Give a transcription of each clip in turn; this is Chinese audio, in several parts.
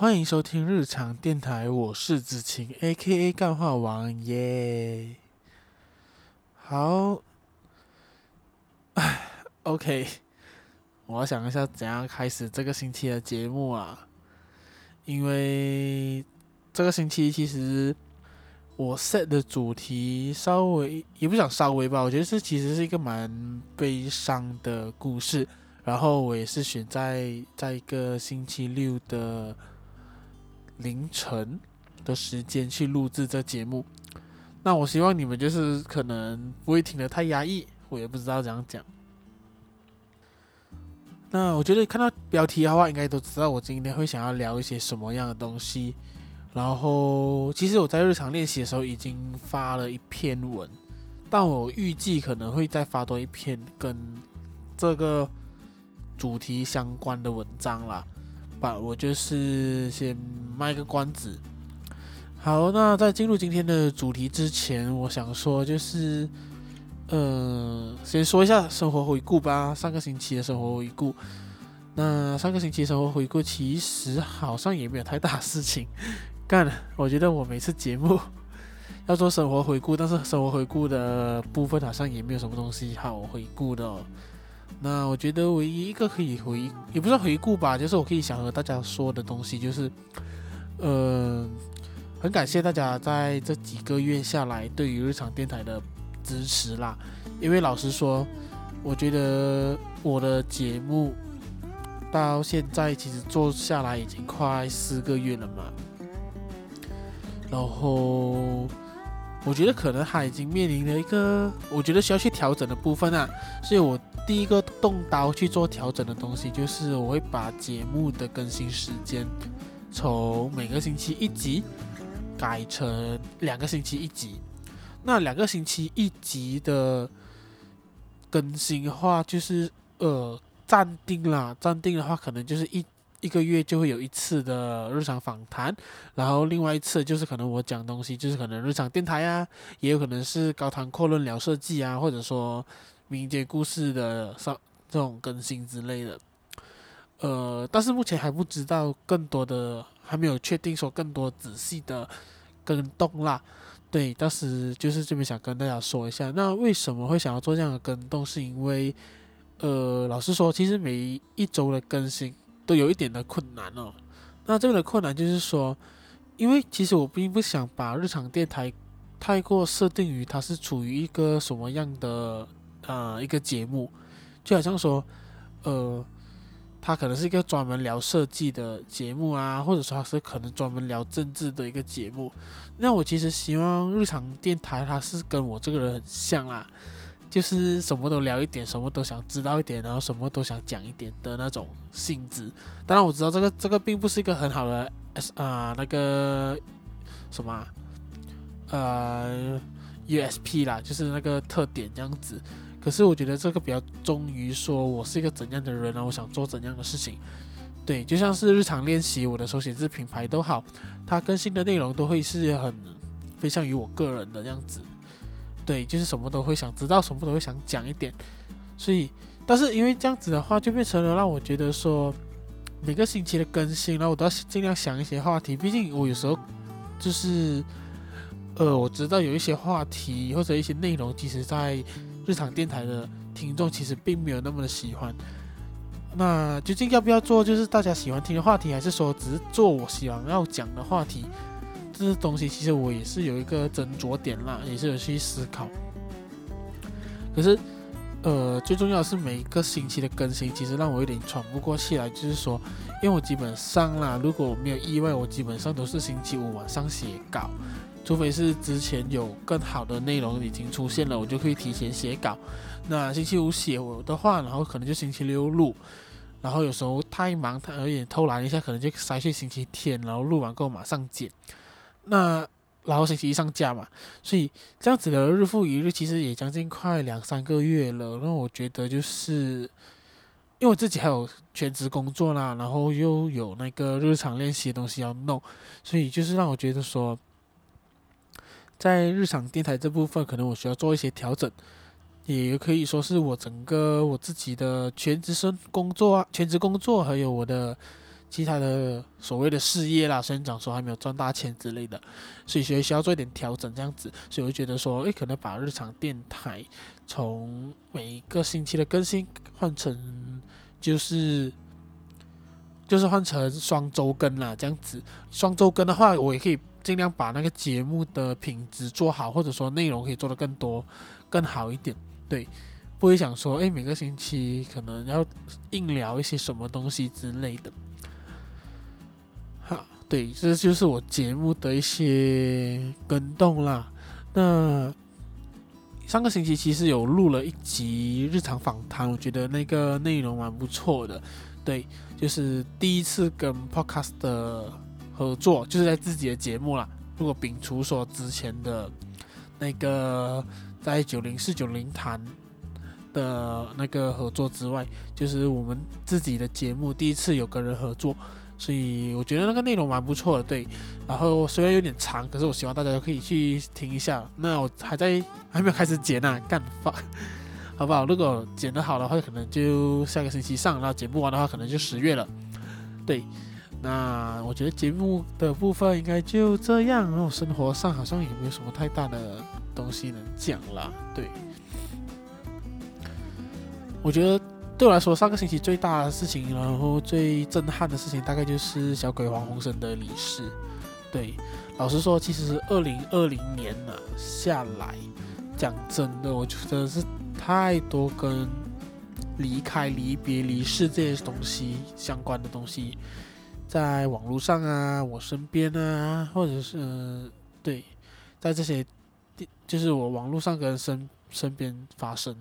欢迎收听日常电台，我是子晴，A.K.A. 干话王耶。好，唉，OK，我要想一下怎样开始这个星期的节目啊，因为这个星期其实。我 set 的主题稍微也不想稍微吧，我觉得这其实是一个蛮悲伤的故事。然后我也是选在在一个星期六的凌晨的时间去录制这节目。那我希望你们就是可能不会听得太压抑，我也不知道怎样讲。那我觉得看到标题的话，应该都知道我今天会想要聊一些什么样的东西。然后，其实我在日常练习的时候已经发了一篇文，但我预计可能会再发多一篇跟这个主题相关的文章啦。吧我就是先卖个关子。好，那在进入今天的主题之前，我想说就是，呃，先说一下生活回顾吧。上个星期的生活回顾，那上个星期生活回顾其实好像也没有太大事情。干，我觉得我每次节目要做生活回顾，但是生活回顾的部分好像也没有什么东西好回顾的。那我觉得唯一一个可以回，也不是回顾吧，就是我可以想和大家说的东西，就是，嗯、呃，很感谢大家在这几个月下来对于日常电台的支持啦。因为老实说，我觉得我的节目到现在其实做下来已经快四个月了嘛。然后，我觉得可能他已经面临了一个我觉得需要去调整的部分啊，所以我第一个动刀去做调整的东西，就是我会把节目的更新时间从每个星期一集改成两个星期一集。那两个星期一集的更新的话，就是呃暂定啦，暂定的话可能就是一。一个月就会有一次的日常访谈，然后另外一次就是可能我讲东西，就是可能日常电台啊，也有可能是高谈阔论聊设计啊，或者说民间故事的上这种更新之类的。呃，但是目前还不知道更多的，还没有确定说更多仔细的更动啦。对，当时就是这边想跟大家说一下，那为什么会想要做这样的更动，是因为呃，老实说，其实每一周的更新。都有一点的困难哦。那这个的困难就是说，因为其实我并不想把日常电台太过设定于它是处于一个什么样的呃一个节目，就好像说，呃，它可能是一个专门聊设计的节目啊，或者说它是可能专门聊政治的一个节目。那我其实希望日常电台它是跟我这个人很像啦。就是什么都聊一点，什么都想知道一点，然后什么都想讲一点的那种性质。当然我知道这个这个并不是一个很好的 S 啊那个什么呃 USP 啦，就是那个特点这样子。可是我觉得这个比较忠于说我是一个怎样的人，然后我想做怎样的事情。对，就像是日常练习我的手写字品牌都好，它更新的内容都会是很偏向于我个人的这样子。对，就是什么都会想知道，什么都会想讲一点，所以，但是因为这样子的话，就变成了让我觉得说，每个星期的更新，然后我都要尽量想一些话题。毕竟我有时候就是，呃，我知道有一些话题或者一些内容，其实在日常电台的听众其实并没有那么的喜欢。那究竟要不要做，就是大家喜欢听的话题，还是说只是做我喜欢要讲的话题？这东西其实我也是有一个斟酌点啦，也是有去思考。可是，呃，最重要的是每一个星期的更新，其实让我有点喘不过气来。就是说，因为我基本上啦，如果我没有意外，我基本上都是星期五晚上写稿，除非是之前有更好的内容已经出现了，我就可以提前写稿。那星期五写我的话，然后可能就星期六录，然后有时候太忙，他有点偷懒一下，可能就塞去星期天，然后录完过后马上剪。那然后星期一上架嘛，所以这样子的日复一日，其实也将近快两三个月了。那我觉得就是，因为我自己还有全职工作啦，然后又有那个日常练习的东西要弄，所以就是让我觉得说，在日常电台这部分，可能我需要做一些调整，也可以说是我整个我自己的全职生工作啊，全职工作还有我的其他的所谓的事业啦，虽然讲说还没有赚大钱之类的，所以所以需要做一点调整这样子，所以我觉得说，诶，可能把日常电台从每一个星期的更新换成就是就是换成双周更啦，这样子，双周更的话，我也可以尽量把那个节目的品质做好，或者说内容可以做得更多、更好一点，对。不会想说，哎，每个星期可能要硬聊一些什么东西之类的。对，这就是我节目的一些更动啦。那上个星期其实有录了一集日常访谈，我觉得那个内容蛮不错的。对，就是第一次跟 Podcast 的合作，就是在自己的节目啦。如果摒除说之前的那个在九零四九零谈。的那个合作之外，就是我们自己的节目第一次有跟人合作，所以我觉得那个内容蛮不错的，对。然后虽然有点长，可是我希望大家都可以去听一下。那我还在还没有开始剪呢，干发，好不好？如果剪得好的话，可能就下个星期上；然后剪不完的话，可能就十月了。对，那我觉得节目的部分应该就这样。然后生活上好像也没有什么太大的东西能讲了，对。我觉得对我来说，上个星期最大的事情，然后最震撼的事情，大概就是小鬼黄鸿升的离世。对，老实说，其实二零二零年了下来，讲真的，我觉得是太多跟离开、离别、离世这些东西相关的东西，在网络上啊，我身边啊，或者是对，在这些就是我网络上跟身身边发生。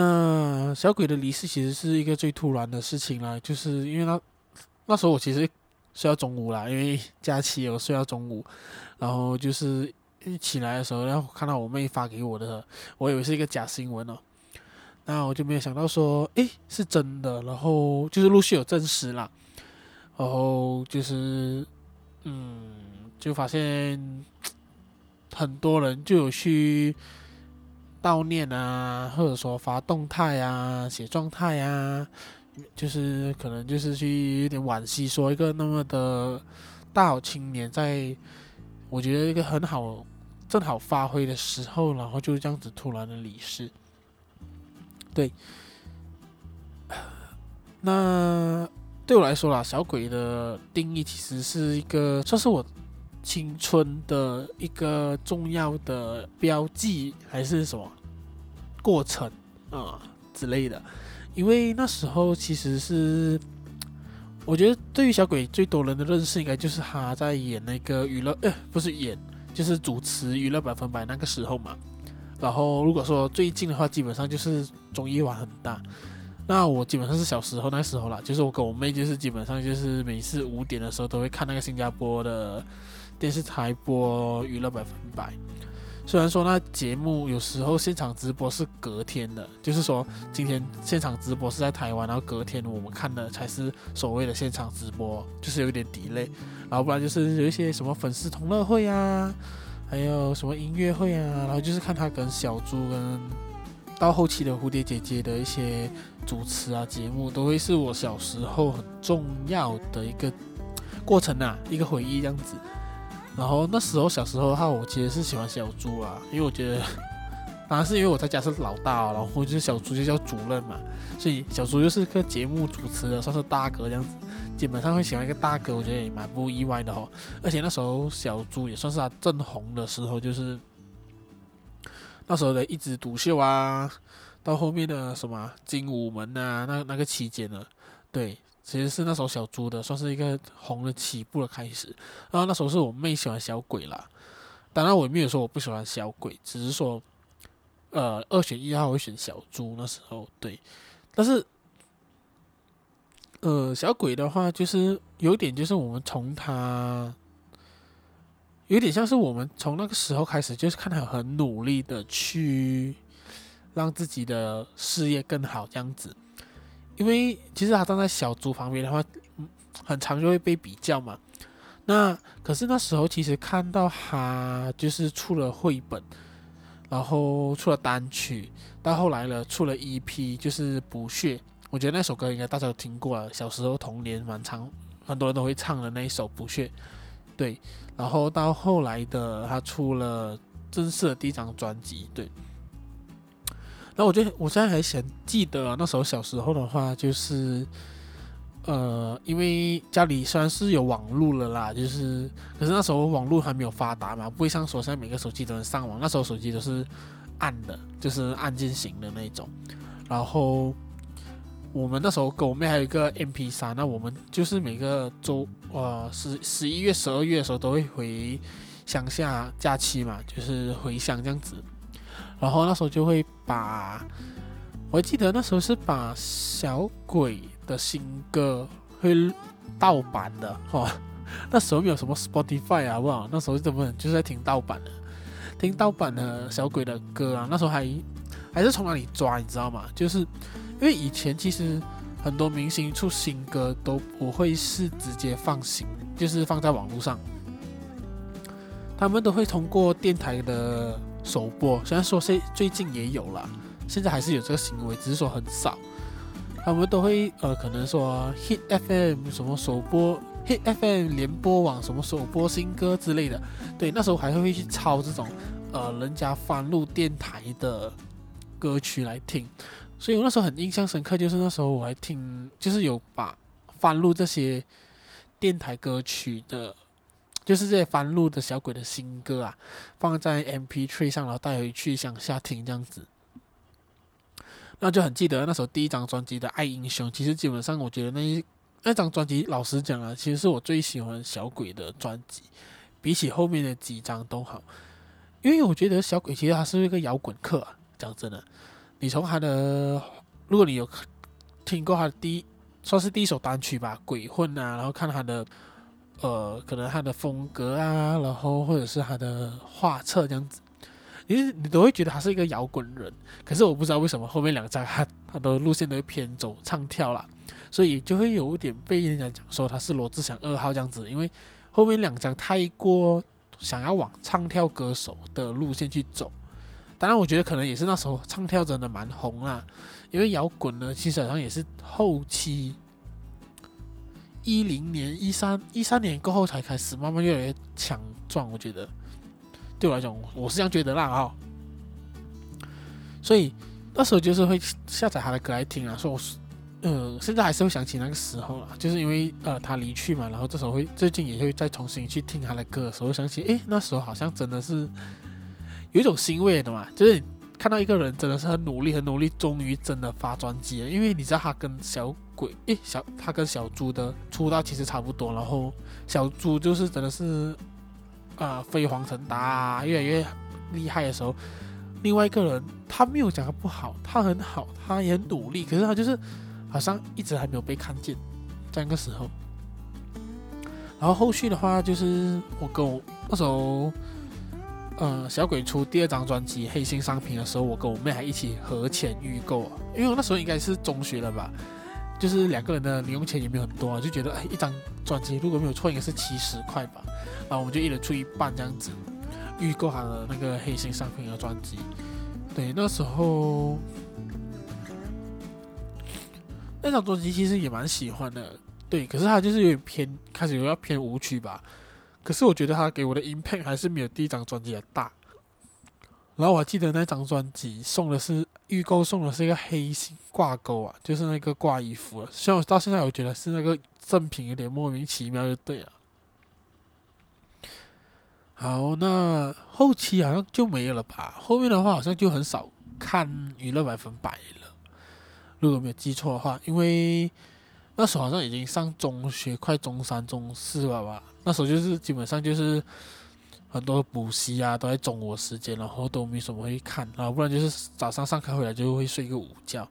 那小鬼的离世其实是一个最突然的事情啦，就是因为那那时候我其实睡到中午啦，因为 假期有睡到中午，然后就是一起来的时候，然后看到我妹发给我的，我以为是一个假新闻哦，那我就没有想到说，诶，是真的，然后就是陆续有证实啦，然后就是嗯，就发现 很多人就有去。悼念啊，或者说发动态啊、写状态啊，就是可能就是去有点惋惜，说一个那么的大好青年，在我觉得一个很好、正好发挥的时候，然后就这样子突然的离世。对，那对我来说啦，小鬼的定义其实是一个，算是我。青春的一个重要的标记，还是什么过程啊、之类的？因为那时候其实是，我觉得对于小鬼最多人的认识，应该就是他在演那个娱乐，呃，不是演，就是主持娱乐百分百那个时候嘛。然后如果说最近的话，基本上就是综艺玩很大。那我基本上是小时候那时候啦，就是我跟我妹，就是基本上就是每次五点的时候都会看那个新加坡的。电视台播娱乐百分百，虽然说那节目有时候现场直播是隔天的，就是说今天现场直播是在台湾，然后隔天我们看的才是所谓的现场直播，就是有点 delay，然后不然就是有一些什么粉丝同乐会啊，还有什么音乐会啊，然后就是看他跟小猪跟到后期的蝴蝶姐姐的一些主持啊节目，都会是我小时候很重要的一个过程啊，一个回忆这样子。然后那时候小时候的话，我其实是喜欢小猪啊，因为我觉得，当然是因为我在家是老大，然后就是小猪就叫主任嘛，所以小猪就是个节目主持的，算是大哥这样子。基本上会喜欢一个大哥，我觉得也蛮不意外的哦。而且那时候小猪也算是他正红的时候，就是那时候的一枝独秀啊，到后面的什么精武门啊，那那个期间呢，对。其实是那时候小猪的，算是一个红的起步的开始。然后那时候是我妹喜欢小鬼啦，当然我也没有说我不喜欢小鬼，只是说，呃，二选一的话我会选小猪。那时候对，但是，呃，小鬼的话就是有点，就是我们从他，有点像是我们从那个时候开始，就是看他很努力的去让自己的事业更好这样子。因为其实他站在小猪旁边的话，很常就会被比较嘛。那可是那时候其实看到他就是出了绘本，然后出了单曲，到后来了出了 EP，就是补血，我觉得那首歌应该大家都听过了，小时候童年蛮长，很多人都会唱的那一首《补血》。对，然后到后来的他出了正式的第一张专辑，对。那我觉得我现在还想记得那时候小时候的话，就是呃，因为家里虽然是有网络了啦，就是可是那时候网络还没有发达嘛，不会像说现在每个手机都能上网，那时候手机都是按的，就是按键型的那种，然后。我们那时候跟我妹还有一个 MP3，那我们就是每个周呃十十一月、十二月的时候都会回乡下假期嘛，就是回乡这样子。然后那时候就会把，我记得那时候是把小鬼的新歌会盗版的哦。那时候没有什么 Spotify 啊，好不好？那时候根本就是在听盗版的，听盗版的小鬼的歌啊。那时候还还是从哪里抓，你知道吗？就是。因为以前其实很多明星出新歌都不会是直接放行，就是放在网络上，他们都会通过电台的首播。虽然说现最近也有了，现在还是有这个行为，只是说很少。他们都会呃，可能说 Hit FM 什么首播，Hit FM 联播网什么首播新歌之类的。对，那时候还会去抄这种呃人家翻录电台的歌曲来听。所以我那时候很印象深刻，就是那时候我还听，就是有把翻录这些电台歌曲的，就是这些翻录的小鬼的新歌啊，放在 MP3 上，然后带回去乡下听这样子。那就很记得那时候第一张专辑的《爱英雄》，其实基本上我觉得那一那张专辑，老实讲啊，其实是我最喜欢小鬼的专辑，比起后面的几张都好，因为我觉得小鬼其实他是一个摇滚客啊，讲真的。你从他的，如果你有听过他的第一，算是第一首单曲吧，《鬼混》啊，然后看他的，呃，可能他的风格啊，然后或者是他的画册这样子，你你都会觉得他是一个摇滚人。可是我不知道为什么后面两张他他的路线都会偏走唱跳啦，所以就会有点被人家讲说他是罗志祥二号这样子，因为后面两张太过想要往唱跳歌手的路线去走。当然，我觉得可能也是那时候唱跳真的蛮红啦，因为摇滚呢，其实好像也是后期一零年、一三一三年过后才开始慢慢越来越强壮。我觉得对我来讲，我是这样觉得啦哈。所以那时候就是会下载他的歌来听啊，说我是呃，现在还是会想起那个时候啊，就是因为呃他离去嘛，然后这时候会最近也会再重新去听他的歌的时候，想起诶，那时候好像真的是。有一种欣慰的嘛，就是看到一个人真的是很努力、很努力，终于真的发专辑了。因为你知道他跟小鬼，诶，小他跟小猪的出道其实差不多，然后小猪就是真的是、呃、飞黄腾达，越来越厉害的时候，另外一个人他没有讲他不好，他很好，他也很努力，可是他就是好像一直还没有被看见，在那个时候。然后后续的话，就是我跟我那时候。呃，小鬼出第二张专辑《黑心商品》的时候，我跟我妹还一起合钱预购啊，因为我那时候应该是中学了吧，就是两个人的零用钱也没有很多啊，就觉得哎，一张专辑如果没有错，应该是七十块吧，然后我们就一人出一半这样子预购他的那个《黑心商品》的专辑。对，那时候那张专辑其实也蛮喜欢的，对，可是他就是有点偏，开始有要偏舞曲吧。可是我觉得他给我的 impact 还是没有第一张专辑的大。然后我还记得那张专辑送的是预购送的是一个黑心挂钩啊，就是那个挂衣服啊。虽然我到现在我觉得是那个赠品有点莫名其妙，就对了。好，那后期好像就没有了吧？后面的话好像就很少看娱乐百分百了，如果没有记错的话，因为那时候好像已经上中学，快中三、中四了吧。那时候就是基本上就是很多补习啊，都在中午时间，然后都没什么会看，然后不然就是早上上课回来就会睡个午觉，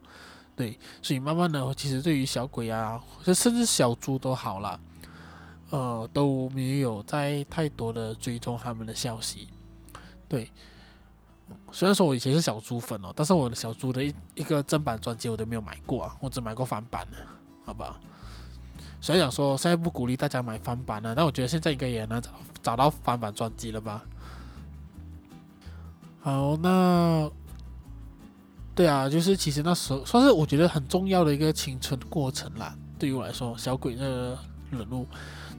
对，所以慢慢的，其实对于小鬼啊，就甚至小猪都好了，呃，都没有在太多的追踪他们的消息，对。虽然说我以前是小猪粉哦，但是我的小猪的一一个正版专辑我都没有买过啊，我只买过翻版的，好吧。所以想说，现在不鼓励大家买翻版了，但我觉得现在应该也能找找到翻版专辑了吧？好，那对啊，就是其实那时候算是我觉得很重要的一个青春过程啦。对于我来说，小鬼这个人物，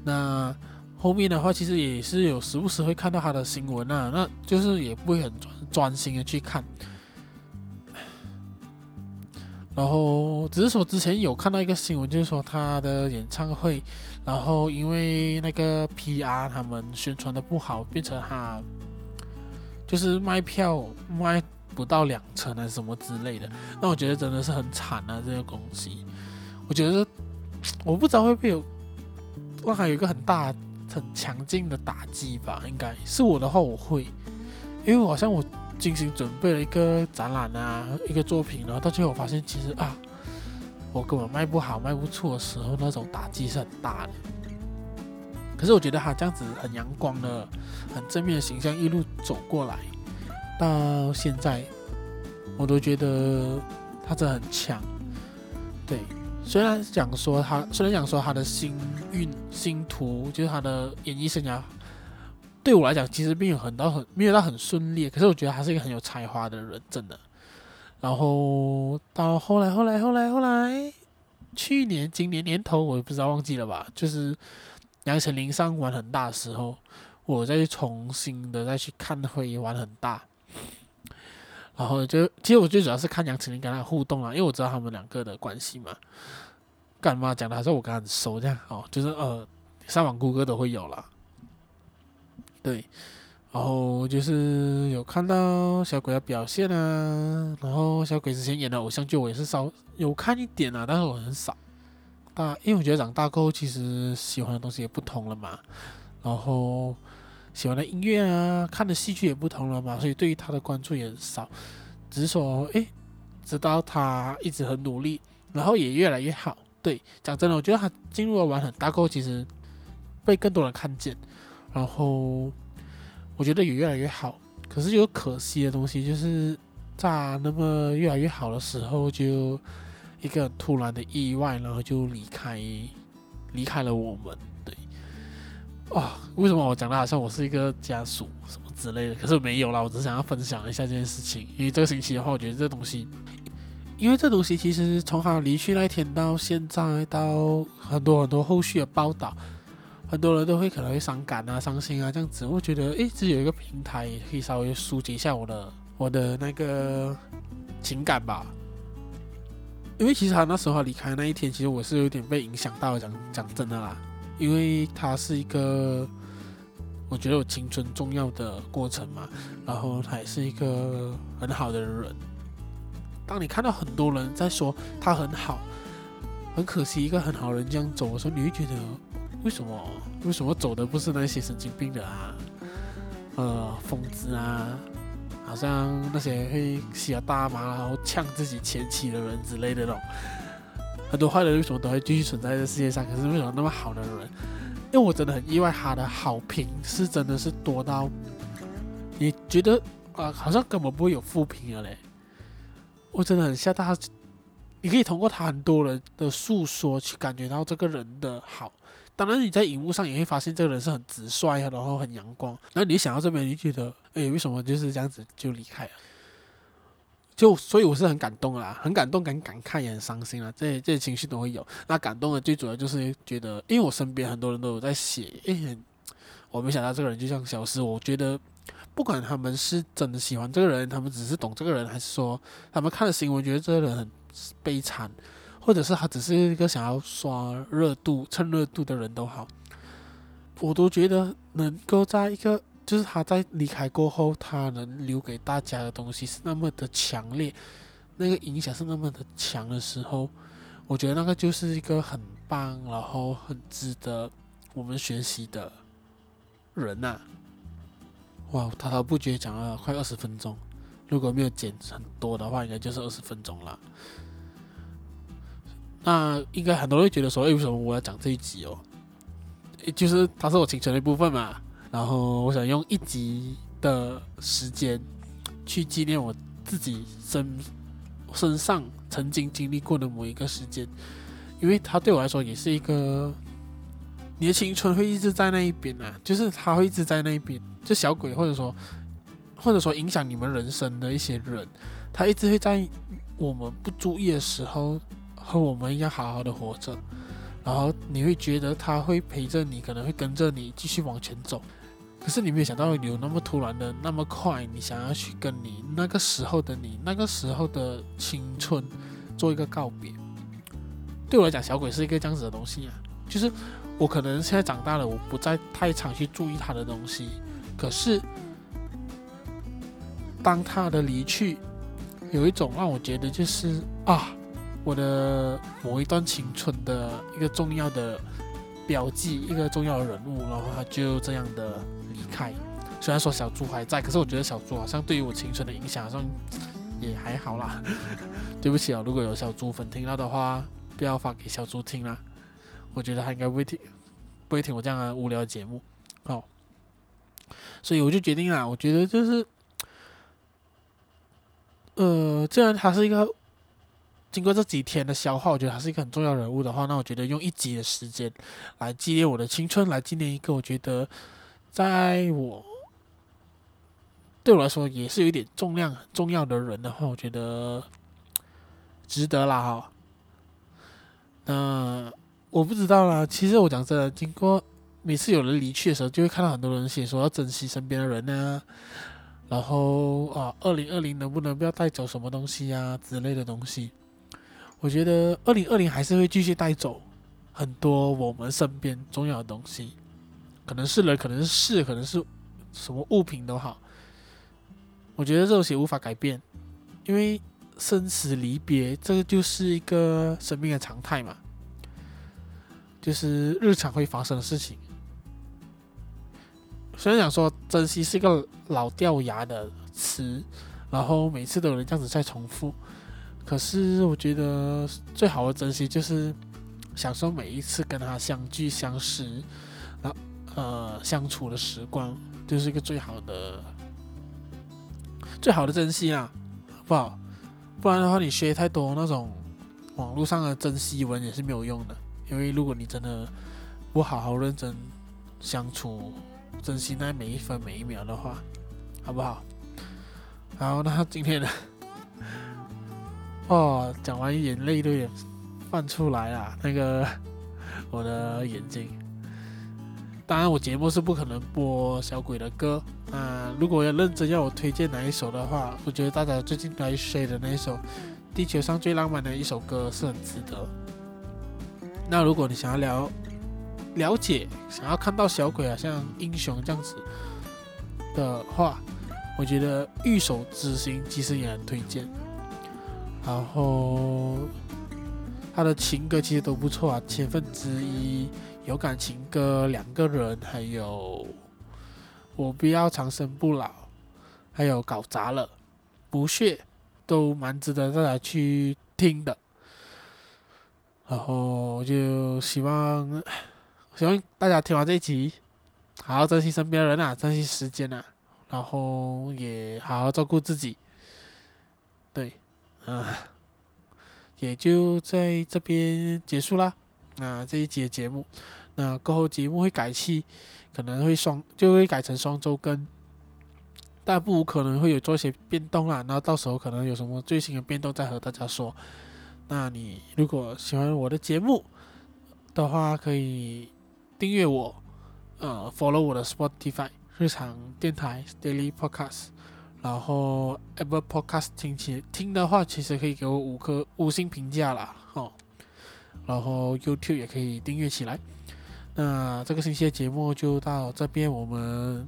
那后面的话其实也是有时不时会看到他的新闻啊，那就是也不会很专专心的去看。然后只是说之前有看到一个新闻，就是说他的演唱会，然后因为那个 PR 他们宣传的不好，变成他就是卖票卖不到两成还是什么之类的。那我觉得真的是很惨啊，这个东西。我觉得我不知道会不会有让他有一个很大很强劲的打击吧？应该是我的话，我会，因为好像我。精心准备了一个展览啊，一个作品，然后到最后我发现，其实啊，我根本卖不好、卖不出的时候，那种打击是很大的。可是我觉得他这样子很阳光的、很正面的形象一路走过来，到现在，我都觉得他真的很强。对，虽然讲说他，虽然讲说他的星运、星途，就是他的演艺生涯。对我来讲，其实并没有很到很没有到很顺利，可是我觉得他是一个很有才华的人，真的。然后到后来，后来，后来，后来，去年、今年年头，我也不知道忘记了吧？就是杨丞琳上玩很大的时候，我再去重新的再去看会玩很大。然后就其实我最主要是看杨丞琳跟他互动啊，因为我知道他们两个的关系嘛。干嘛讲的？还是我跟他很熟这样哦，就是呃，上网谷歌都会有了。对，然后就是有看到小鬼的表现啊，然后小鬼之前演的偶像剧我也是稍有看一点啊，但是我很少。大，因为我觉得长大过后其实喜欢的东西也不同了嘛，然后喜欢的音乐啊，看的戏剧也不同了嘛，所以对于他的关注也很少。只是说，诶，知道他一直很努力，然后也越来越好。对，讲真的，我觉得他进入了玩很大过后，其实被更多人看见。然后我觉得也越来越好，可是有可惜的东西，就是在那么越来越好的时候，就一个突然的意外，然后就离开，离开了我们。对，啊，为什么我讲的好像我是一个家属什么之类的？可是没有啦，我只是想要分享一下这件事情。因为这个星期的话，我觉得这东西，因为这东西其实从他离去那一天到现在，到很多很多后续的报道。很多人都会可能会伤感啊、伤心啊这样子，我觉得诶，这有一个平台可以稍微疏解一下我的我的那个情感吧。因为其实他那时候离开那一天，其实我是有点被影响到，讲讲真的啦。因为他是一个我觉得我青春重要的过程嘛，然后他也是一个很好的人。当你看到很多人在说他很好，很可惜一个很好人这样走的时候，你会觉得。为什么？为什么走的不是那些神经病的啊？呃，疯子啊，好像那些会吸了大麻然后呛自己前妻的人之类的那种，很多坏人为什么都会继续存在这世界上？可是为什么那么好的人？因为我真的很意外，他的好评是真的是多到你觉得啊、好像根本不会有负评了嘞。我真的很吓大，你可以通过他很多人的诉说去感觉到这个人的好。当然，你在荧幕上也会发现这个人是很直率啊，然后很阳光。然后你想到这边，你觉得，哎，为什么就是这样子就离开了？就所以我是很感动啦，很感动，很感慨，也很伤心啊。这些这些情绪都会有。那感动的最主要就是觉得，因为我身边很多人都有在写，哎，我没想到这个人就这样消失。我觉得，不管他们是真的喜欢这个人，他们只是懂这个人，还是说他们看了新闻觉得这个人很悲惨。或者是他只是一个想要刷热度、蹭热度的人都好，我都觉得能够在一个就是他在离开过后，他能留给大家的东西是那么的强烈，那个影响是那么的强的时候，我觉得那个就是一个很棒，然后很值得我们学习的人呐、哇，滔滔不绝讲了快二十分钟，如果没有剪很多的话，应该就是二十分钟了。那应该很多人会觉得说，诶，为什么我要讲这一集哦？就是它是我青春的一部分嘛。然后我想用一集的时间去纪念我自己身身上曾经经历过的某一个时间，因为它对我来说也是一个，你的青春会一直在那一边啊，就是它会一直在那一边，就小鬼或者说或者说影响你们人生的一些人，他一直会在我们不注意的时候和我们一样好好的活着，然后你会觉得他会陪着你，可能会跟着你继续往前走。可是你没有想到有那么突然的那么快，你想要去跟你那个时候的你，那个时候的青春做一个告别。对我来讲，小鬼是一个这样子的东西啊，就是我可能现在长大了，我不再太常去注意他的东西。可是当他的离去，有一种让我觉得就是啊，我的某一段青春的一个重要的标记，一个重要的人物，然后他就这样的离开。虽然说小猪还在，可是我觉得小猪好像对于我青春的影响好像也还好啦。对不起啊，如果有小猪粉听到的话。不要发给小猪听啦，我觉得他应该不会听，不会听我这样的无聊节目，哦，所以我就决定了，我觉得就是，呃，既然他是一个经过这几天的消耗，我觉得他是一个很重要人物的话，那我觉得用一集的时间来纪念我的青春，来纪念一个我觉得在我对我来说也是有一点重量重要的人的话，我觉得值得啦，哈。那，我不知道啦。其实我讲真的，经过每次有人离去的时候，就会看到很多人写说要珍惜身边的人呢、然后啊，二零二零能不能不要带走什么东西呀、啊、之类的东西？我觉得二零二零还是会继续带走很多我们身边重要的东西，可能是人，可能是事，可能是什么物品都好。我觉得这东西无法改变，因为。生死离别，这个就是一个生命的常态嘛，就是日常会发生的事情。虽然讲说珍惜是一个老掉牙的词，然后每次都有人这样子在重复，可是我觉得最好的珍惜就是享受每一次跟他相聚相识，然后呃相处的时光，就是一个最好的最好的珍惜啊，好不好？不然的话，你学太多那种网络上的珍惜文也是没有用的。因为如果你真的不好好认真相处，珍惜那每一分每一秒的话，好不好？好，那今天呢？哦，讲完眼泪都有点泛出来了。那个 我的眼睛。当然，我节目是不可能播小鬼的歌啊。如果要认真要我推荐哪一首的话，我觉得大家最近来睡的那一首《地球上最浪漫的一首歌》是很值得。那如果你想要了了解，想要看到小鬼啊像英雄这样子的话，我觉得《御手之心》其实也很推荐。然后他的情歌其实都不错啊，千分之一。有感情歌，两个人，还有我不要长生不老，还有搞砸了，不屑，都蛮值得大家去听的。然后就希望，希望大家听完这一集，好好珍惜身边的人啊，珍惜时间啊，然后也好好照顾自己。啊，也就在这边结束啦。那这一集的节目，那过后节目会改期，可能会双就会改成双周更，但不可能会有做一些变动啦。那到时候可能有什么最新的变动再和大家说。那你如果喜欢我的节目的话，可以订阅我，呃，follow 我的 Spotify 日常电台 Daily Podcast，然后 Apple Podcast 听起听的话，其实可以给我五颗五星评价啦，吼。然后 YouTube 也可以订阅起来。那这个星期的节目就到这边，我们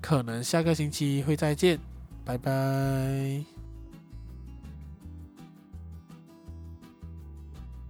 可能下个星期会再见，拜拜。